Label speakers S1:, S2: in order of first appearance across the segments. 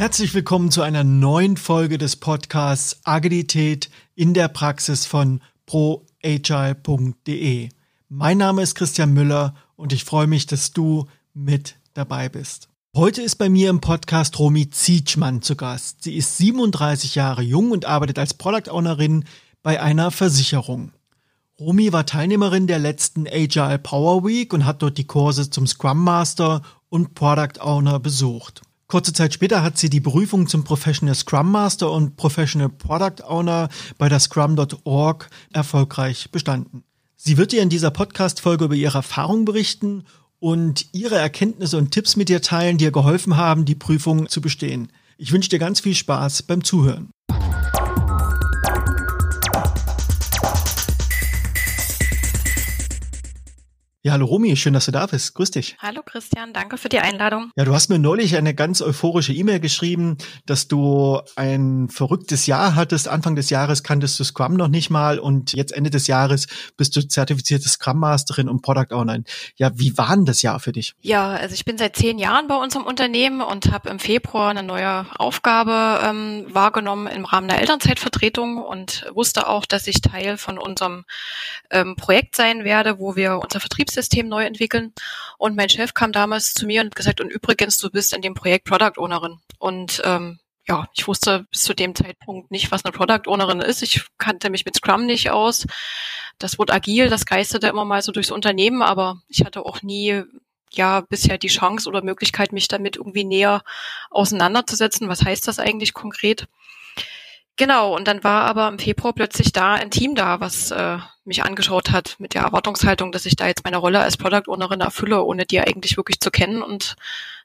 S1: Herzlich willkommen zu einer neuen Folge des Podcasts Agilität in der Praxis von proagile.de. Mein Name ist Christian Müller und ich freue mich, dass du mit dabei bist. Heute ist bei mir im Podcast Romy Zietschmann zu Gast. Sie ist 37 Jahre jung und arbeitet als Product Ownerin bei einer Versicherung. Romy war Teilnehmerin der letzten Agile Power Week und hat dort die Kurse zum Scrum Master und Product Owner besucht. Kurze Zeit später hat sie die Prüfung zum Professional Scrum Master und Professional Product Owner bei der Scrum.org erfolgreich bestanden. Sie wird dir in dieser Podcast-Folge über ihre Erfahrung berichten und ihre Erkenntnisse und Tipps mit dir teilen, die ihr geholfen haben, die Prüfung zu bestehen. Ich wünsche dir ganz viel Spaß beim Zuhören. Ja, hallo Romy, schön, dass du da bist. Grüß dich.
S2: Hallo Christian, danke für die Einladung.
S1: Ja, du hast mir neulich eine ganz euphorische E-Mail geschrieben, dass du ein verrücktes Jahr hattest. Anfang des Jahres kanntest du Scrum noch nicht mal und jetzt Ende des Jahres bist du zertifizierte Scrum Masterin und Product Owner. Ja, wie war denn das Jahr für dich?
S2: Ja, also ich bin seit zehn Jahren bei unserem Unternehmen und habe im Februar eine neue Aufgabe ähm, wahrgenommen im Rahmen der Elternzeitvertretung und wusste auch, dass ich Teil von unserem ähm, Projekt sein werde, wo wir unser Vertrieb Betriebssystem neu entwickeln. Und mein Chef kam damals zu mir und hat gesagt, und übrigens, du bist in dem Projekt Product Ownerin. Und ähm, ja, ich wusste bis zu dem Zeitpunkt nicht, was eine Product Ownerin ist. Ich kannte mich mit Scrum nicht aus. Das Wort agil, das geisterte immer mal so durchs Unternehmen, aber ich hatte auch nie ja bisher die Chance oder Möglichkeit, mich damit irgendwie näher auseinanderzusetzen. Was heißt das eigentlich konkret? Genau, und dann war aber im Februar plötzlich da ein Team da, was äh, mich angeschaut hat mit der Erwartungshaltung, dass ich da jetzt meine Rolle als Product Ownerin erfülle, ohne die eigentlich wirklich zu kennen. Und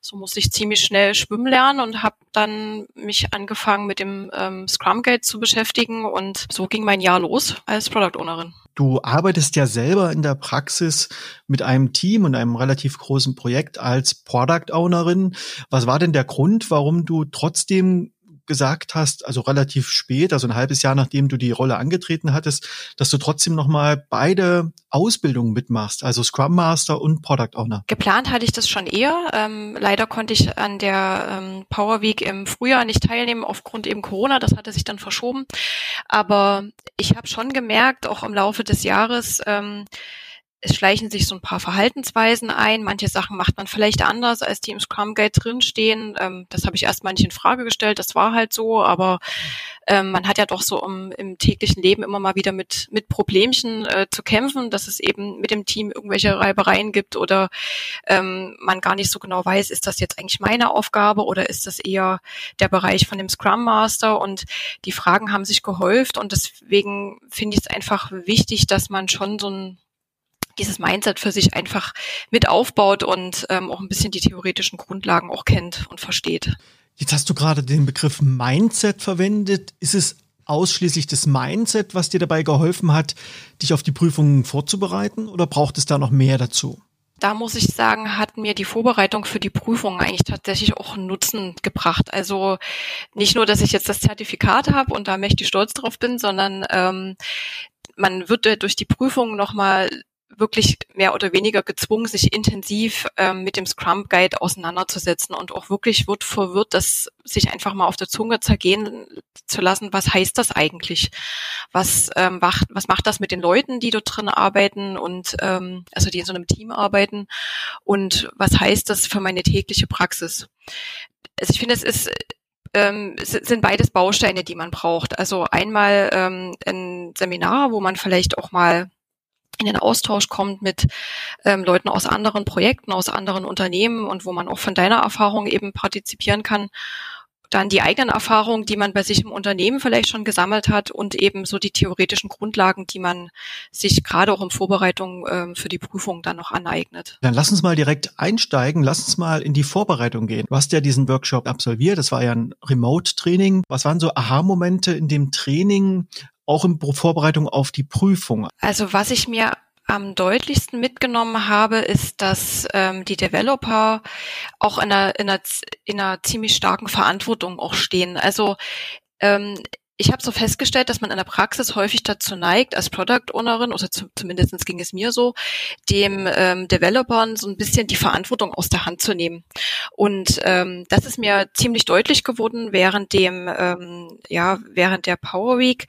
S2: so musste ich ziemlich schnell schwimmen lernen und habe dann mich angefangen mit dem ähm, Scrum Guide zu beschäftigen und so ging mein Jahr los als Product Ownerin.
S1: Du arbeitest ja selber in der Praxis mit einem Team und einem relativ großen Projekt als Product Ownerin. Was war denn der Grund, warum du trotzdem gesagt hast, also relativ spät, also ein halbes Jahr nachdem du die Rolle angetreten hattest, dass du trotzdem nochmal beide Ausbildungen mitmachst, also Scrum Master und Product Owner.
S2: Geplant hatte ich das schon eher. Ähm, leider konnte ich an der ähm, Power Week im Frühjahr nicht teilnehmen aufgrund eben Corona. Das hatte sich dann verschoben. Aber ich habe schon gemerkt, auch im Laufe des Jahres, ähm, es schleichen sich so ein paar Verhaltensweisen ein. Manche Sachen macht man vielleicht anders, als die im Scrum Guide drinstehen. Ähm, das habe ich erstmal nicht in Frage gestellt. Das war halt so, aber ähm, man hat ja doch so im, im, täglichen Leben immer mal wieder mit, mit Problemchen äh, zu kämpfen, dass es eben mit dem Team irgendwelche Reibereien gibt oder ähm, man gar nicht so genau weiß, ist das jetzt eigentlich meine Aufgabe oder ist das eher der Bereich von dem Scrum Master? Und die Fragen haben sich gehäuft und deswegen finde ich es einfach wichtig, dass man schon so ein dieses Mindset für sich einfach mit aufbaut und ähm, auch ein bisschen die theoretischen Grundlagen auch kennt und versteht.
S1: Jetzt hast du gerade den Begriff Mindset verwendet. Ist es ausschließlich das Mindset, was dir dabei geholfen hat, dich auf die Prüfungen vorzubereiten oder braucht es da noch mehr dazu?
S2: Da muss ich sagen, hat mir die Vorbereitung für die Prüfung eigentlich tatsächlich auch einen Nutzen gebracht. Also nicht nur, dass ich jetzt das Zertifikat habe und da mächtig stolz drauf bin, sondern ähm, man wird durch die Prüfung nochmal wirklich mehr oder weniger gezwungen, sich intensiv ähm, mit dem Scrum Guide auseinanderzusetzen und auch wirklich wird verwirrt, das sich einfach mal auf der Zunge zergehen zu lassen. Was heißt das eigentlich? Was ähm, macht, was macht das mit den Leuten, die dort drin arbeiten und ähm, also die in so einem Team arbeiten? Und was heißt das für meine tägliche Praxis? Also ich finde, es ist ähm, sind beides Bausteine, die man braucht. Also einmal ähm, ein Seminar, wo man vielleicht auch mal in den Austausch kommt mit ähm, Leuten aus anderen Projekten, aus anderen Unternehmen und wo man auch von deiner Erfahrung eben partizipieren kann. Dann die eigenen Erfahrungen, die man bei sich im Unternehmen vielleicht schon gesammelt hat und eben so die theoretischen Grundlagen, die man sich gerade auch in Vorbereitung ähm, für die Prüfung dann noch aneignet.
S1: Dann lass uns mal direkt einsteigen. Lass uns mal in die Vorbereitung gehen. Du hast ja diesen Workshop absolviert. Das war ja ein Remote-Training. Was waren so Aha-Momente in dem Training? Auch in Vorbereitung auf die Prüfung?
S2: Also was ich mir am deutlichsten mitgenommen habe, ist, dass ähm, die Developer auch in einer, in, einer, in einer ziemlich starken Verantwortung auch stehen. Also ähm, ich habe so festgestellt, dass man in der Praxis häufig dazu neigt, als Product Ownerin, oder zu, zumindest ging es mir so, dem ähm, Developern so ein bisschen die Verantwortung aus der Hand zu nehmen. Und ähm, das ist mir ziemlich deutlich geworden während dem, ähm, ja, während der Power Week,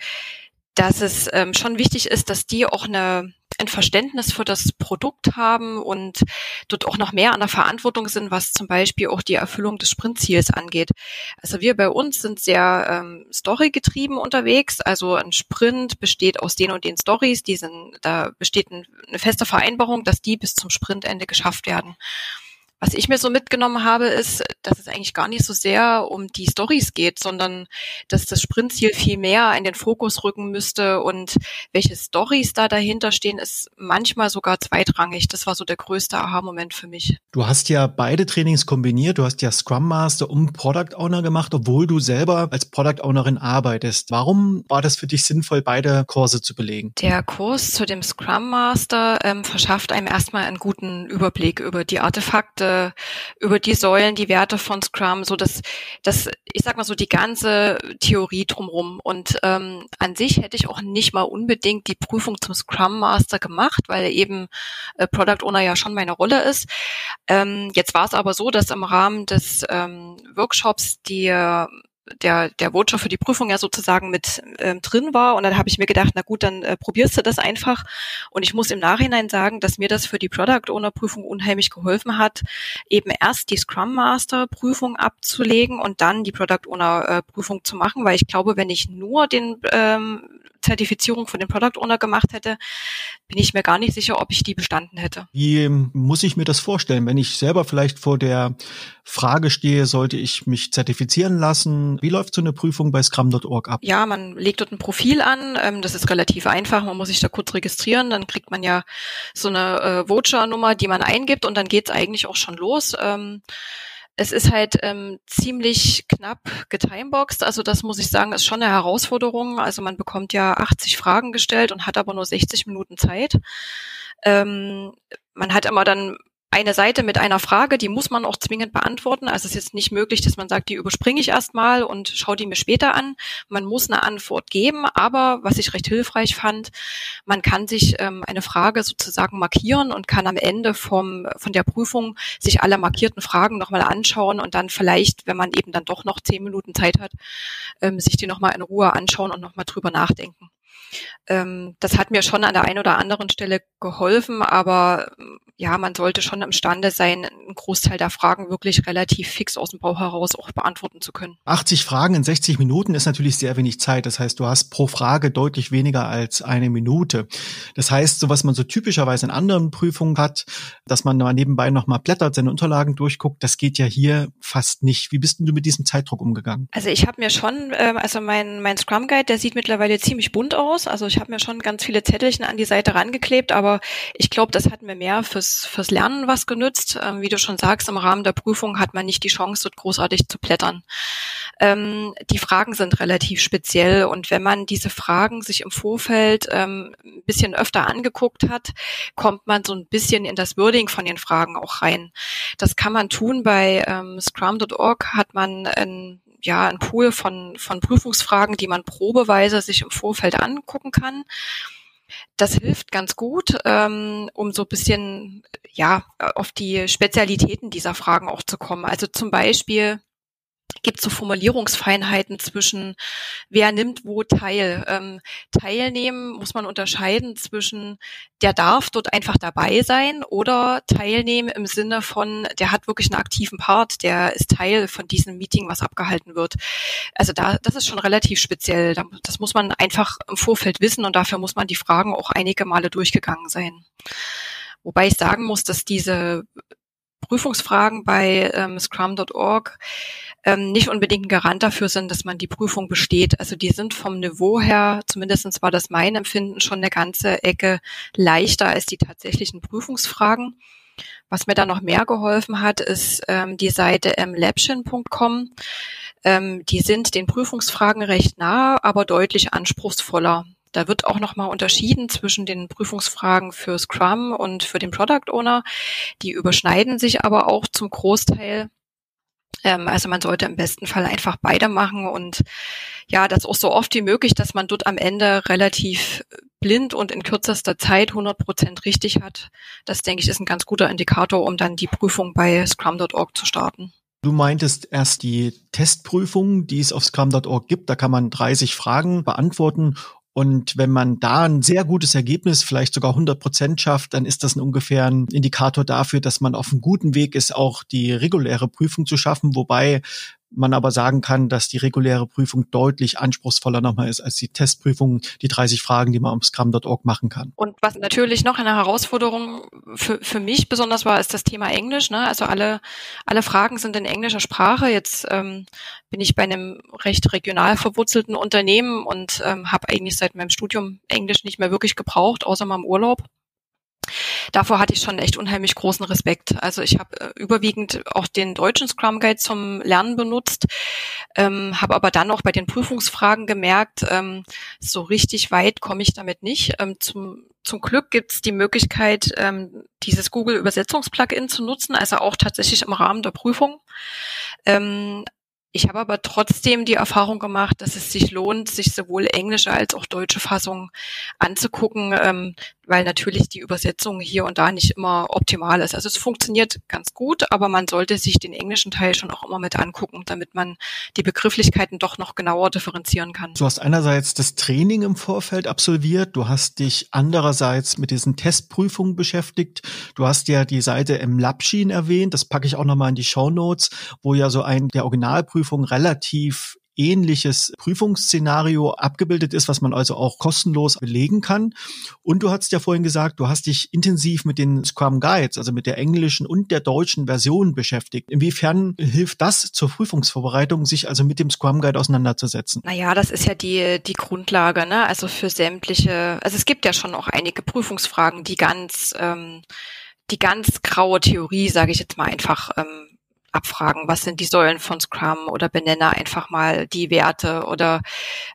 S2: dass es ähm, schon wichtig ist, dass die auch eine ein Verständnis für das Produkt haben und dort auch noch mehr an der Verantwortung sind, was zum Beispiel auch die Erfüllung des Sprintziels angeht. Also wir bei uns sind sehr ähm, Story-getrieben unterwegs. Also ein Sprint besteht aus den und den Stories. Die sind, da besteht ein, eine feste Vereinbarung, dass die bis zum Sprintende geschafft werden. Was ich mir so mitgenommen habe, ist, dass es eigentlich gar nicht so sehr um die Stories geht, sondern dass das Sprintziel viel mehr in den Fokus rücken müsste und welche Stories da dahinter stehen, ist manchmal sogar zweitrangig. Das war so der größte Aha-Moment für mich.
S1: Du hast ja beide Trainings kombiniert. Du hast ja Scrum Master und Product Owner gemacht, obwohl du selber als Product Ownerin arbeitest. Warum war das für dich sinnvoll, beide Kurse zu belegen?
S2: Der Kurs zu dem Scrum Master ähm, verschafft einem erstmal einen guten Überblick über die Artefakte, äh, über die Säulen, die Werte von Scrum, so dass das, ich sag mal so die ganze Theorie drumrum. Und ähm, an sich hätte ich auch nicht mal unbedingt die Prüfung zum Scrum Master gemacht, weil eben äh, Product Owner ja schon meine Rolle ist. Ähm, jetzt war es aber so, dass im Rahmen des ähm, Workshops die der, der Voucher für die Prüfung ja sozusagen mit ähm, drin war. Und dann habe ich mir gedacht, na gut, dann äh, probierst du das einfach. Und ich muss im Nachhinein sagen, dass mir das für die Product Owner Prüfung unheimlich geholfen hat, eben erst die Scrum Master Prüfung abzulegen und dann die Product Owner äh, Prüfung zu machen, weil ich glaube, wenn ich nur den ähm, Zertifizierung von dem Product Owner gemacht hätte, bin ich mir gar nicht sicher, ob ich die bestanden hätte.
S1: Wie muss ich mir das vorstellen, wenn ich selber vielleicht vor der Frage stehe, sollte ich mich zertifizieren lassen? Wie läuft so eine Prüfung bei scrum.org ab?
S2: Ja, man legt dort ein Profil an. Ähm, das ist relativ einfach. Man muss sich da kurz registrieren. Dann kriegt man ja so eine äh, Voucher-Nummer, die man eingibt und dann geht es eigentlich auch schon los. Es ist halt ähm, ziemlich knapp getimeboxt. Also das muss ich sagen, ist schon eine Herausforderung. Also man bekommt ja 80 Fragen gestellt und hat aber nur 60 Minuten Zeit. Ähm, man hat immer dann eine Seite mit einer Frage, die muss man auch zwingend beantworten. Also es ist jetzt nicht möglich, dass man sagt, die überspringe ich erstmal und schaue die mir später an. Man muss eine Antwort geben, aber was ich recht hilfreich fand, man kann sich ähm, eine Frage sozusagen markieren und kann am Ende vom, von der Prüfung sich alle markierten Fragen nochmal anschauen und dann vielleicht, wenn man eben dann doch noch zehn Minuten Zeit hat, ähm, sich die nochmal in Ruhe anschauen und nochmal drüber nachdenken. Ähm, das hat mir schon an der einen oder anderen Stelle geholfen, aber ja, man sollte schon imstande sein, einen Großteil der Fragen wirklich relativ fix aus dem Bauch heraus auch beantworten zu können.
S1: 80 Fragen in 60 Minuten ist natürlich sehr wenig Zeit. Das heißt, du hast pro Frage deutlich weniger als eine Minute. Das heißt, so was man so typischerweise in anderen Prüfungen hat, dass man mal nebenbei nochmal blättert, seine Unterlagen durchguckt, das geht ja hier fast nicht. Wie bist denn du mit diesem Zeitdruck umgegangen?
S2: Also ich habe mir schon, ähm, also mein, mein Scrum Guide, der sieht mittlerweile ziemlich bunt aus. Also ich habe mir schon ganz viele Zettelchen an die Seite rangeklebt, aber ich glaube, das hat mir mehr fürs fürs, fürs Lernen was genützt. Ähm, wie du schon sagst, im Rahmen der Prüfung hat man nicht die Chance, dort großartig zu blättern. Ähm, die Fragen sind relativ speziell und wenn man diese Fragen sich im Vorfeld ähm, ein bisschen öfter angeguckt hat, kommt man so ein bisschen in das Wording von den Fragen auch rein. Das kann man tun bei ähm, Scrum.org hat man ein ja, ein Pool von, von Prüfungsfragen, die man probeweise sich im Vorfeld angucken kann. Das hilft ganz gut, ähm, um so ein bisschen ja auf die Spezialitäten dieser Fragen auch zu kommen. Also zum Beispiel gibt so Formulierungsfeinheiten zwischen wer nimmt wo teil. Ähm, teilnehmen muss man unterscheiden zwischen der darf dort einfach dabei sein oder teilnehmen im Sinne von der hat wirklich einen aktiven Part, der ist Teil von diesem Meeting, was abgehalten wird. Also da das ist schon relativ speziell. Das muss man einfach im Vorfeld wissen und dafür muss man die Fragen auch einige Male durchgegangen sein. Wobei ich sagen muss, dass diese Prüfungsfragen bei ähm, scrum.org ähm, nicht unbedingt ein Garant dafür sind, dass man die Prüfung besteht. Also die sind vom Niveau her, zumindestens war das mein Empfinden, schon eine ganze Ecke leichter als die tatsächlichen Prüfungsfragen. Was mir da noch mehr geholfen hat, ist ähm, die Seite mlabchen.com. Ähm, die sind den Prüfungsfragen recht nah, aber deutlich anspruchsvoller. Da wird auch nochmal unterschieden zwischen den Prüfungsfragen für Scrum und für den Product Owner. Die überschneiden sich aber auch zum Großteil. Ähm, also man sollte im besten Fall einfach beide machen und ja, das auch so oft wie möglich, dass man dort am Ende relativ blind und in kürzester Zeit 100 Prozent richtig hat. Das denke ich ist ein ganz guter Indikator, um dann die Prüfung bei scrum.org zu starten.
S1: Du meintest erst die Testprüfung, die es auf scrum.org gibt. Da kann man 30 Fragen beantworten und wenn man da ein sehr gutes Ergebnis, vielleicht sogar 100 Prozent schafft, dann ist das ein ungefähr ein Indikator dafür, dass man auf einem guten Weg ist, auch die reguläre Prüfung zu schaffen. Wobei man aber sagen kann, dass die reguläre Prüfung deutlich anspruchsvoller nochmal ist als die Testprüfung, die 30 Fragen, die man am Scrum.org machen kann.
S2: Und was natürlich noch eine Herausforderung für, für mich besonders war, ist das Thema Englisch. Ne? Also alle, alle Fragen sind in englischer Sprache. Jetzt ähm, bin ich bei einem recht regional verwurzelten Unternehmen und ähm, habe eigentlich seit meinem Studium Englisch nicht mehr wirklich gebraucht, außer mal im Urlaub davor hatte ich schon echt unheimlich großen Respekt. Also ich habe äh, überwiegend auch den deutschen Scrum Guide zum Lernen benutzt, ähm, habe aber dann auch bei den Prüfungsfragen gemerkt, ähm, so richtig weit komme ich damit nicht. Ähm, zum, zum Glück gibt es die Möglichkeit, ähm, dieses Google Übersetzungsplugin zu nutzen, also auch tatsächlich im Rahmen der Prüfung. Ähm, ich habe aber trotzdem die Erfahrung gemacht, dass es sich lohnt, sich sowohl englische als auch deutsche Fassung anzugucken, ähm, weil natürlich die Übersetzung hier und da nicht immer optimal ist. Also es funktioniert ganz gut, aber man sollte sich den englischen Teil schon auch immer mit angucken, damit man die Begrifflichkeiten doch noch genauer differenzieren kann.
S1: Du hast einerseits das Training im Vorfeld absolviert, du hast dich andererseits mit diesen Testprüfungen beschäftigt. Du hast ja die Seite im Labshin erwähnt, das packe ich auch nochmal in die Show Notes, wo ja so ein der Originalprüfung relativ ähnliches Prüfungsszenario abgebildet ist, was man also auch kostenlos belegen kann. Und du hast ja vorhin gesagt, du hast dich intensiv mit den Scrum Guides, also mit der englischen und der deutschen Version beschäftigt. Inwiefern hilft das zur Prüfungsvorbereitung, sich also mit dem Scrum Guide auseinanderzusetzen?
S2: Naja, das ist ja die, die Grundlage, ne? Also für sämtliche, also es gibt ja schon auch einige Prüfungsfragen, die ganz, ähm, die ganz graue Theorie, sage ich jetzt mal einfach, ähm, abfragen, was sind die Säulen von Scrum oder benenne einfach mal die Werte oder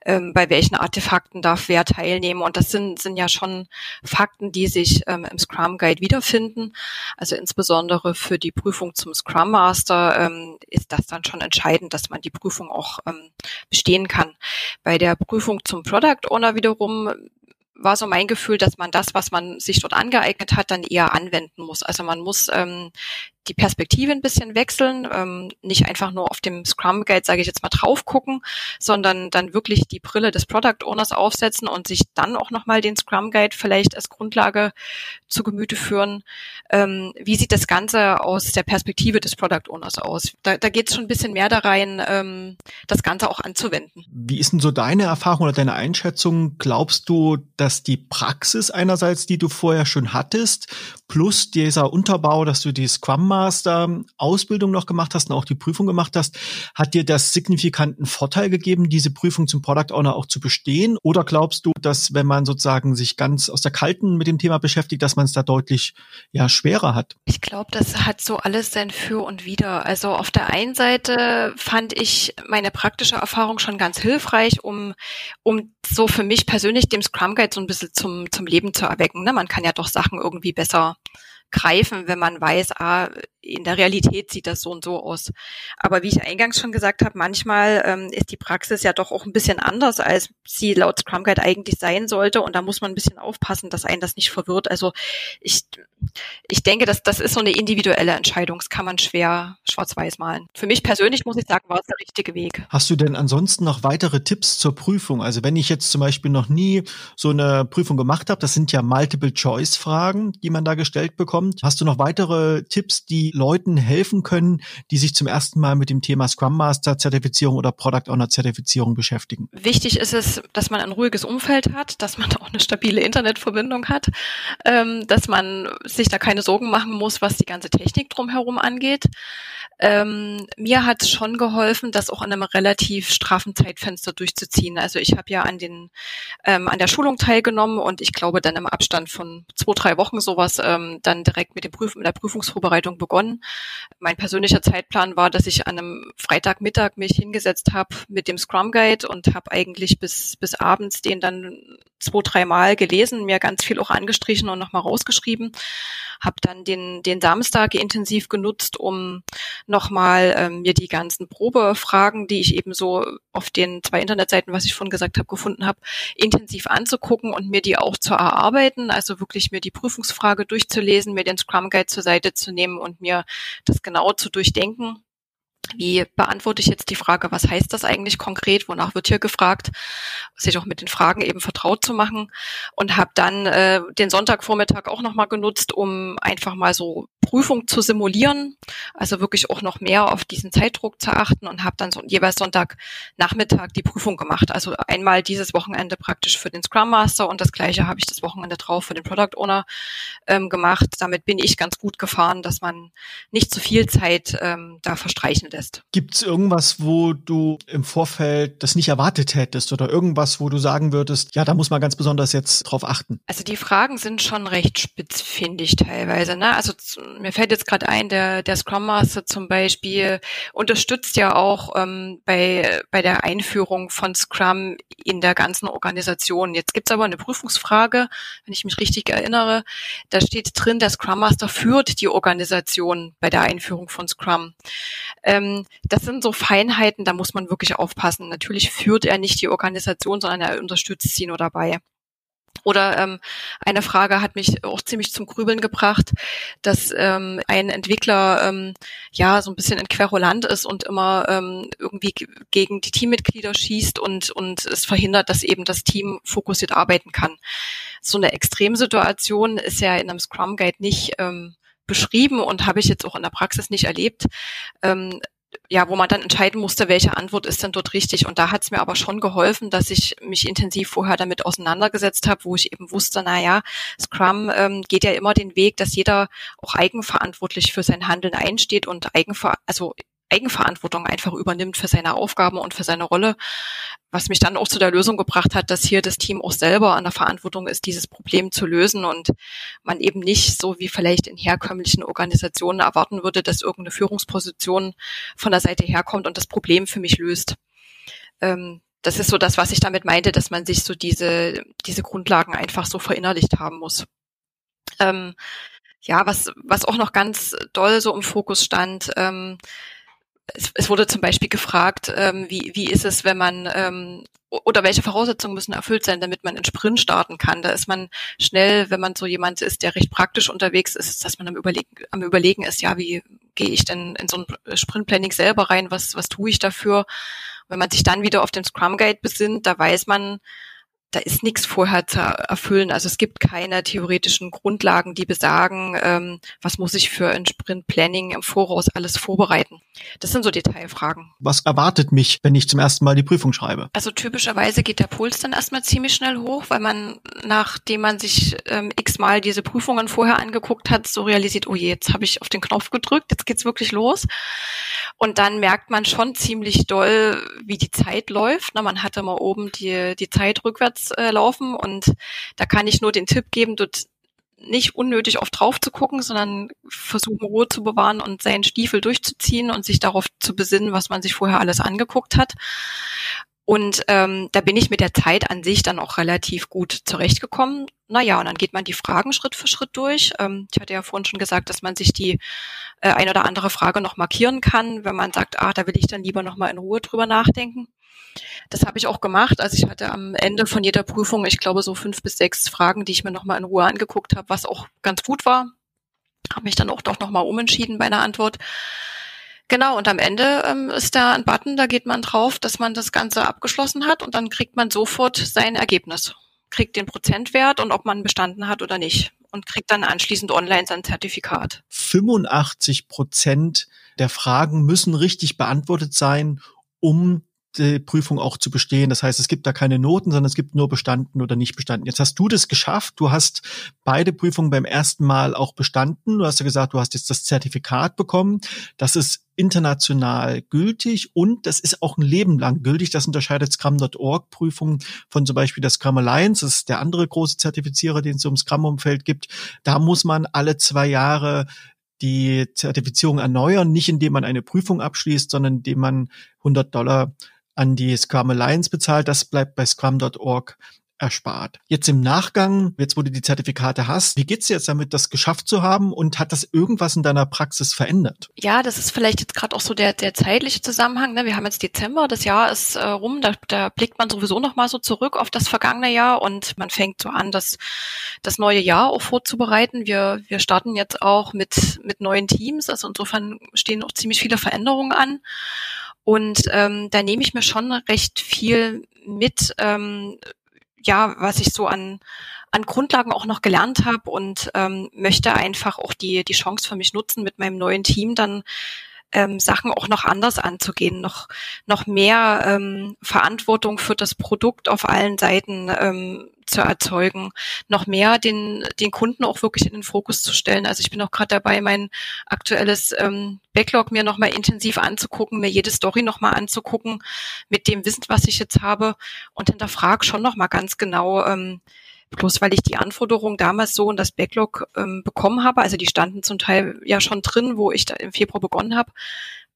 S2: ähm, bei welchen Artefakten darf wer teilnehmen. Und das sind, sind ja schon Fakten, die sich ähm, im Scrum Guide wiederfinden. Also insbesondere für die Prüfung zum Scrum Master ähm, ist das dann schon entscheidend, dass man die Prüfung auch ähm, bestehen kann. Bei der Prüfung zum Product Owner wiederum war so mein Gefühl, dass man das, was man sich dort angeeignet hat, dann eher anwenden muss. Also man muss ähm, die Perspektive ein bisschen wechseln, ähm, nicht einfach nur auf dem Scrum Guide, sage ich jetzt mal, drauf gucken, sondern dann wirklich die Brille des Product Owners aufsetzen und sich dann auch nochmal den Scrum Guide vielleicht als Grundlage zu Gemüte führen. Ähm, wie sieht das Ganze aus der Perspektive des Product Owners aus? Da, da geht es schon ein bisschen mehr da rein, ähm, das Ganze auch anzuwenden.
S1: Wie ist denn so deine Erfahrung oder deine Einschätzung? Glaubst du, dass die Praxis einerseits, die du vorher schon hattest, plus dieser Unterbau, dass du die Scrum Master Ausbildung noch gemacht hast und auch die Prüfung gemacht hast, hat dir das signifikanten Vorteil gegeben, diese Prüfung zum Product Owner auch zu bestehen? Oder glaubst du, dass wenn man sozusagen sich ganz aus der Kalten mit dem Thema beschäftigt, dass man es da deutlich ja schwerer hat?
S2: Ich glaube, das hat so alles sein Für und Wider. Also auf der einen Seite fand ich meine praktische Erfahrung schon ganz hilfreich, um, um so für mich persönlich dem Scrum Guide so ein bisschen zum, zum Leben zu erwecken. Ne? Man kann ja doch Sachen irgendwie besser greifen, wenn man weiß, ah, in der Realität sieht das so und so aus. Aber wie ich eingangs schon gesagt habe, manchmal ähm, ist die Praxis ja doch auch ein bisschen anders, als sie laut Scrum Guide eigentlich sein sollte. Und da muss man ein bisschen aufpassen, dass einen das nicht verwirrt. Also ich, ich denke, dass das ist so eine individuelle Entscheidung. Das kann man schwer schwarz-weiß malen. Für mich persönlich muss ich sagen, war es der richtige Weg.
S1: Hast du denn ansonsten noch weitere Tipps zur Prüfung? Also wenn ich jetzt zum Beispiel noch nie so eine Prüfung gemacht habe, das sind ja Multiple-Choice-Fragen, die man da gestellt bekommt. Hast du noch weitere Tipps, die Leuten helfen können, die sich zum ersten Mal mit dem Thema Scrum Master Zertifizierung oder Product Owner Zertifizierung beschäftigen?
S2: Wichtig ist es, dass man ein ruhiges Umfeld hat, dass man auch eine stabile Internetverbindung hat, ähm, dass man sich da keine Sorgen machen muss, was die ganze Technik drumherum angeht. Ähm, mir hat schon geholfen, das auch in einem relativ straffen Zeitfenster durchzuziehen. Also ich habe ja an den ähm, an der Schulung teilgenommen und ich glaube dann im Abstand von zwei drei Wochen sowas ähm, dann direkt mit dem Prüf mit der Prüfungsvorbereitung begonnen. Mein persönlicher Zeitplan war, dass ich an einem Freitagmittag mich hingesetzt habe mit dem Scrum Guide und habe eigentlich bis bis abends den dann zwei drei Mal gelesen, mir ganz viel auch angestrichen und nochmal rausgeschrieben habe dann den, den Samstag intensiv genutzt, um nochmal ähm, mir die ganzen Probefragen, die ich eben so auf den zwei Internetseiten, was ich vorhin gesagt habe, gefunden habe, intensiv anzugucken und mir die auch zu erarbeiten. Also wirklich mir die Prüfungsfrage durchzulesen, mir den Scrum Guide zur Seite zu nehmen und mir das genau zu durchdenken wie beantworte ich jetzt die Frage, was heißt das eigentlich konkret, wonach wird hier gefragt, sich auch mit den Fragen eben vertraut zu machen und habe dann äh, den Sonntagvormittag auch nochmal genutzt, um einfach mal so Prüfung zu simulieren, also wirklich auch noch mehr auf diesen Zeitdruck zu achten und habe dann so jeweils Sonntagnachmittag die Prüfung gemacht. Also einmal dieses Wochenende praktisch für den Scrum Master und das gleiche habe ich das Wochenende drauf für den Product Owner ähm, gemacht. Damit bin ich ganz gut gefahren, dass man nicht zu viel Zeit ähm, da verstreichen lässt.
S1: Gibt es irgendwas, wo du im Vorfeld das nicht erwartet hättest oder irgendwas, wo du sagen würdest, ja, da muss man ganz besonders jetzt drauf achten?
S2: Also die Fragen sind schon recht spitz, finde ich teilweise. Ne? Also mir fällt jetzt gerade ein, der, der Scrum Master zum Beispiel unterstützt ja auch ähm, bei, bei der Einführung von Scrum in der ganzen Organisation. Jetzt gibt's aber eine Prüfungsfrage, wenn ich mich richtig erinnere. Da steht drin, der Scrum Master führt die Organisation bei der Einführung von Scrum. Ähm, das sind so Feinheiten, da muss man wirklich aufpassen. Natürlich führt er nicht die Organisation, sondern er unterstützt sie nur dabei. Oder ähm, eine Frage hat mich auch ziemlich zum Grübeln gebracht, dass ähm, ein Entwickler ähm, ja so ein bisschen in Querulant ist und immer ähm, irgendwie gegen die Teammitglieder schießt und und es verhindert, dass eben das Team fokussiert arbeiten kann. So eine Extremsituation ist ja in einem Scrum Guide nicht ähm, beschrieben und habe ich jetzt auch in der Praxis nicht erlebt. Ähm, ja, wo man dann entscheiden musste, welche Antwort ist denn dort richtig. Und da hat es mir aber schon geholfen, dass ich mich intensiv vorher damit auseinandergesetzt habe, wo ich eben wusste, na ja, Scrum ähm, geht ja immer den Weg, dass jeder auch eigenverantwortlich für sein Handeln einsteht und eigenver also Eigenverantwortung einfach übernimmt für seine Aufgaben und für seine Rolle, was mich dann auch zu der Lösung gebracht hat, dass hier das Team auch selber an der Verantwortung ist, dieses Problem zu lösen und man eben nicht so wie vielleicht in herkömmlichen Organisationen erwarten würde, dass irgendeine Führungsposition von der Seite herkommt und das Problem für mich löst. Ähm, das ist so das, was ich damit meinte, dass man sich so diese, diese Grundlagen einfach so verinnerlicht haben muss. Ähm, ja, was, was auch noch ganz doll so im Fokus stand, ähm, es, es wurde zum Beispiel gefragt, ähm, wie, wie ist es, wenn man ähm, oder welche Voraussetzungen müssen erfüllt sein, damit man in Sprint starten kann. Da ist man schnell, wenn man so jemand ist, der recht praktisch unterwegs ist, dass man am Überlegen, am Überlegen ist, ja, wie gehe ich denn in so ein Sprintplanning selber rein, was, was tue ich dafür? wenn man sich dann wieder auf den Scrum Guide besinnt, da weiß man, da ist nichts vorher zu erfüllen. Also es gibt keine theoretischen Grundlagen, die besagen, ähm, was muss ich für ein Sprint-Planning im Voraus alles vorbereiten. Das sind so Detailfragen.
S1: Was erwartet mich, wenn ich zum ersten Mal die Prüfung schreibe?
S2: Also typischerweise geht der Puls dann erstmal ziemlich schnell hoch, weil man, nachdem man sich ähm, x-mal diese Prüfungen vorher angeguckt hat, so realisiert, oh je, jetzt habe ich auf den Knopf gedrückt, jetzt geht's wirklich los. Und dann merkt man schon ziemlich doll, wie die Zeit läuft. Na, man hatte mal oben die, die Zeit rückwärts äh, laufen und da kann ich nur den Tipp geben, dort nicht unnötig oft drauf zu gucken, sondern versuchen Ruhe zu bewahren und seinen Stiefel durchzuziehen und sich darauf zu besinnen, was man sich vorher alles angeguckt hat. Und ähm, da bin ich mit der Zeit an sich dann auch relativ gut zurechtgekommen. Naja, und dann geht man die Fragen Schritt für Schritt durch. Ähm, ich hatte ja vorhin schon gesagt, dass man sich die äh, ein oder andere Frage noch markieren kann, wenn man sagt, ah, da will ich dann lieber noch mal in Ruhe drüber nachdenken. Das habe ich auch gemacht. Also ich hatte am Ende von jeder Prüfung, ich glaube, so fünf bis sechs Fragen, die ich mir nochmal in Ruhe angeguckt habe, was auch ganz gut war. Habe mich dann auch doch nochmal umentschieden bei einer Antwort. Genau, und am Ende ähm, ist da ein Button, da geht man drauf, dass man das Ganze abgeschlossen hat und dann kriegt man sofort sein Ergebnis. Kriegt den Prozentwert und ob man bestanden hat oder nicht. Und kriegt dann anschließend online sein Zertifikat.
S1: 85 Prozent der Fragen müssen richtig beantwortet sein, um Prüfung auch zu bestehen. Das heißt, es gibt da keine Noten, sondern es gibt nur bestanden oder nicht bestanden. Jetzt hast du das geschafft. Du hast beide Prüfungen beim ersten Mal auch bestanden. Du hast ja gesagt, du hast jetzt das Zertifikat bekommen. Das ist international gültig und das ist auch ein Leben lang gültig. Das unterscheidet Scrum.org Prüfungen von zum Beispiel der Scrum Alliance. Das ist der andere große Zertifizierer, den es im Scrum-Umfeld gibt. Da muss man alle zwei Jahre die Zertifizierung erneuern, nicht indem man eine Prüfung abschließt, sondern indem man 100 Dollar an die Scrum Alliance bezahlt. Das bleibt bei scrum.org erspart. Jetzt im Nachgang, jetzt wo du die Zertifikate hast, wie geht's dir jetzt damit, das geschafft zu haben und hat das irgendwas in deiner Praxis verändert?
S2: Ja, das ist vielleicht jetzt gerade auch so der, der zeitliche Zusammenhang. Ne? Wir haben jetzt Dezember, das Jahr ist äh, rum, da, da blickt man sowieso noch mal so zurück auf das vergangene Jahr und man fängt so an, das, das neue Jahr auch vorzubereiten. Wir, wir starten jetzt auch mit, mit neuen Teams, also insofern stehen auch ziemlich viele Veränderungen an. Und ähm, da nehme ich mir schon recht viel mit, ähm, ja, was ich so an, an Grundlagen auch noch gelernt habe und ähm, möchte einfach auch die, die Chance für mich nutzen, mit meinem neuen Team dann ähm, Sachen auch noch anders anzugehen, noch, noch mehr ähm, Verantwortung für das Produkt auf allen Seiten ähm, zu erzeugen, noch mehr den, den Kunden auch wirklich in den Fokus zu stellen. Also ich bin auch gerade dabei, mein aktuelles ähm, Backlog mir nochmal intensiv anzugucken, mir jede Story nochmal anzugucken, mit dem Wissen, was ich jetzt habe und hinterfrage schon nochmal ganz genau, ähm, bloß weil ich die Anforderungen damals so in das Backlog ähm, bekommen habe, also die standen zum Teil ja schon drin, wo ich da im Februar begonnen habe,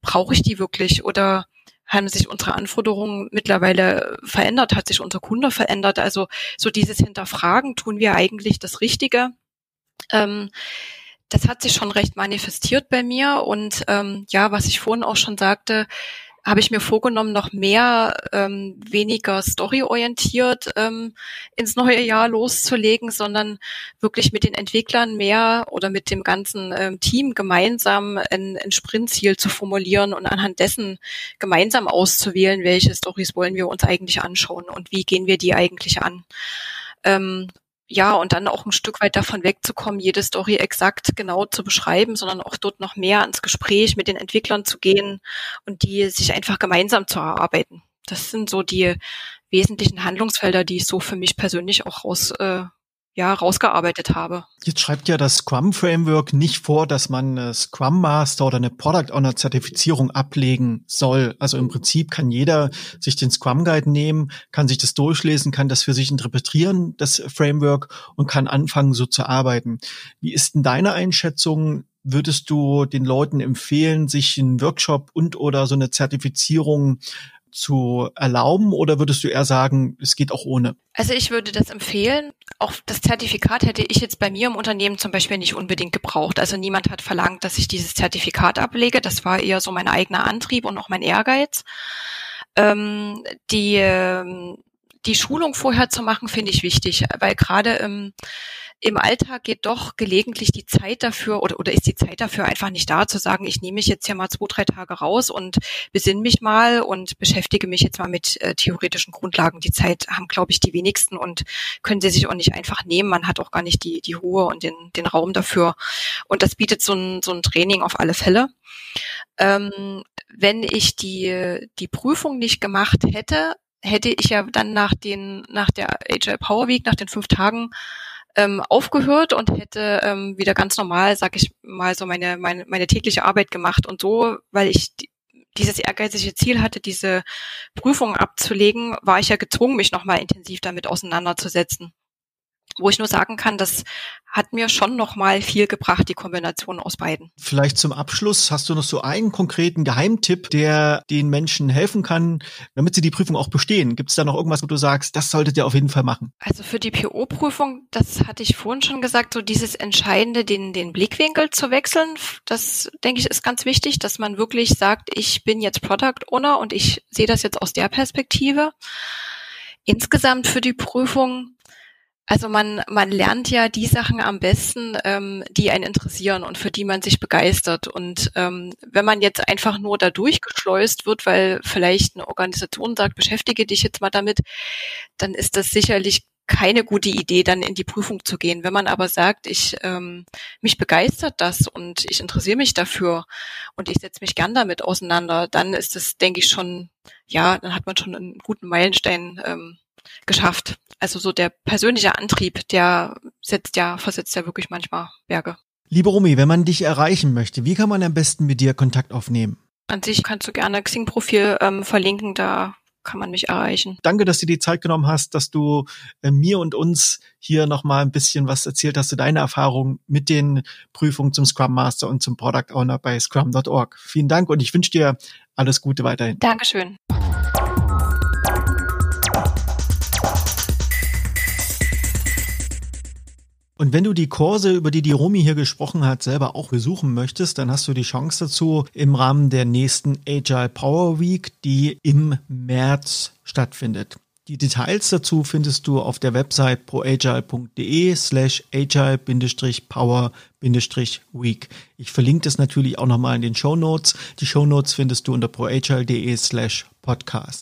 S2: brauche ich die wirklich oder haben sich unsere Anforderungen mittlerweile verändert, hat sich unser Kunde verändert. Also so dieses Hinterfragen, tun wir eigentlich das Richtige? Ähm, das hat sich schon recht manifestiert bei mir und ähm, ja, was ich vorhin auch schon sagte, habe ich mir vorgenommen, noch mehr ähm, weniger storyorientiert ähm, ins neue Jahr loszulegen, sondern wirklich mit den Entwicklern mehr oder mit dem ganzen ähm, Team gemeinsam ein, ein Sprintziel zu formulieren und anhand dessen gemeinsam auszuwählen, welche Stories wollen wir uns eigentlich anschauen und wie gehen wir die eigentlich an. Ähm, ja, und dann auch ein Stück weit davon wegzukommen, jede Story exakt genau zu beschreiben, sondern auch dort noch mehr ins Gespräch mit den Entwicklern zu gehen und die sich einfach gemeinsam zu erarbeiten. Das sind so die wesentlichen Handlungsfelder, die ich so für mich persönlich auch raus, äh, ja, rausgearbeitet habe.
S1: Jetzt schreibt ja das Scrum Framework nicht vor, dass man eine Scrum Master oder eine Product Owner Zertifizierung ablegen soll. Also im Prinzip kann jeder sich den Scrum Guide nehmen, kann sich das durchlesen, kann das für sich interpretieren, das Framework und kann anfangen so zu arbeiten. Wie ist denn deine Einschätzung? Würdest du den Leuten empfehlen, sich einen Workshop und oder so eine Zertifizierung zu erlauben oder würdest du eher sagen, es geht auch ohne?
S2: Also ich würde das empfehlen. Auch das Zertifikat hätte ich jetzt bei mir im Unternehmen zum Beispiel nicht unbedingt gebraucht. Also niemand hat verlangt, dass ich dieses Zertifikat ablege. Das war eher so mein eigener Antrieb und auch mein Ehrgeiz. Ähm, die, ähm, die Schulung vorher zu machen, finde ich wichtig, weil gerade im im Alltag geht doch gelegentlich die Zeit dafür oder, oder ist die Zeit dafür einfach nicht da, zu sagen, ich nehme mich jetzt hier mal zwei, drei Tage raus und besinne mich mal und beschäftige mich jetzt mal mit äh, theoretischen Grundlagen. Die Zeit haben, glaube ich, die wenigsten und können sie sich auch nicht einfach nehmen. Man hat auch gar nicht die, die Ruhe und den, den Raum dafür. Und das bietet so ein, so ein Training auf alle Fälle. Ähm, wenn ich die, die Prüfung nicht gemacht hätte, hätte ich ja dann nach den, nach der Agile Power Week, nach den fünf Tagen ähm, aufgehört und hätte ähm, wieder ganz normal, sag ich mal, so meine, meine, meine tägliche Arbeit gemacht. Und so, weil ich dieses ehrgeizige Ziel hatte, diese Prüfung abzulegen, war ich ja gezwungen, mich nochmal intensiv damit auseinanderzusetzen wo ich nur sagen kann, das hat mir schon noch mal viel gebracht, die Kombination aus beiden.
S1: Vielleicht zum Abschluss hast du noch so einen konkreten Geheimtipp, der den Menschen helfen kann, damit sie die Prüfung auch bestehen. Gibt es da noch irgendwas, wo du sagst, das solltet ihr auf jeden Fall machen?
S2: Also für die PO-Prüfung, das hatte ich vorhin schon gesagt, so dieses Entscheidende, den, den Blickwinkel zu wechseln, das denke ich ist ganz wichtig, dass man wirklich sagt, ich bin jetzt Product Owner und ich sehe das jetzt aus der Perspektive. Insgesamt für die Prüfung also man, man lernt ja die Sachen am besten, ähm, die einen interessieren und für die man sich begeistert. Und ähm, wenn man jetzt einfach nur da durchgeschleust wird, weil vielleicht eine Organisation sagt, beschäftige dich jetzt mal damit, dann ist das sicherlich keine gute Idee, dann in die Prüfung zu gehen. Wenn man aber sagt, ich ähm, mich begeistert das und ich interessiere mich dafür und ich setze mich gern damit auseinander, dann ist das, denke ich, schon, ja, dann hat man schon einen guten Meilenstein ähm, geschafft. Also so der persönliche Antrieb, der setzt ja, versetzt ja wirklich manchmal Berge.
S1: Liebe Romy, wenn man dich erreichen möchte, wie kann man am besten mit dir Kontakt aufnehmen?
S2: An sich kannst du gerne Xing-Profil ähm, verlinken, da kann man mich erreichen.
S1: Danke, dass du dir die Zeit genommen hast, dass du äh, mir und uns hier nochmal ein bisschen was erzählt hast zu deiner Erfahrung mit den Prüfungen zum Scrum Master und zum Product Owner bei scrum.org. Vielen Dank und ich wünsche dir alles Gute weiterhin.
S2: Dankeschön.
S1: Und wenn du die Kurse, über die die Romy hier gesprochen hat, selber auch besuchen möchtest, dann hast du die Chance dazu im Rahmen der nächsten Agile Power Week, die im März stattfindet. Die Details dazu findest du auf der Website proagile.de slash agile-power-week. Ich verlinke das natürlich auch nochmal in den Show Notes. Die Show Notes findest du unter proagile.de slash podcast.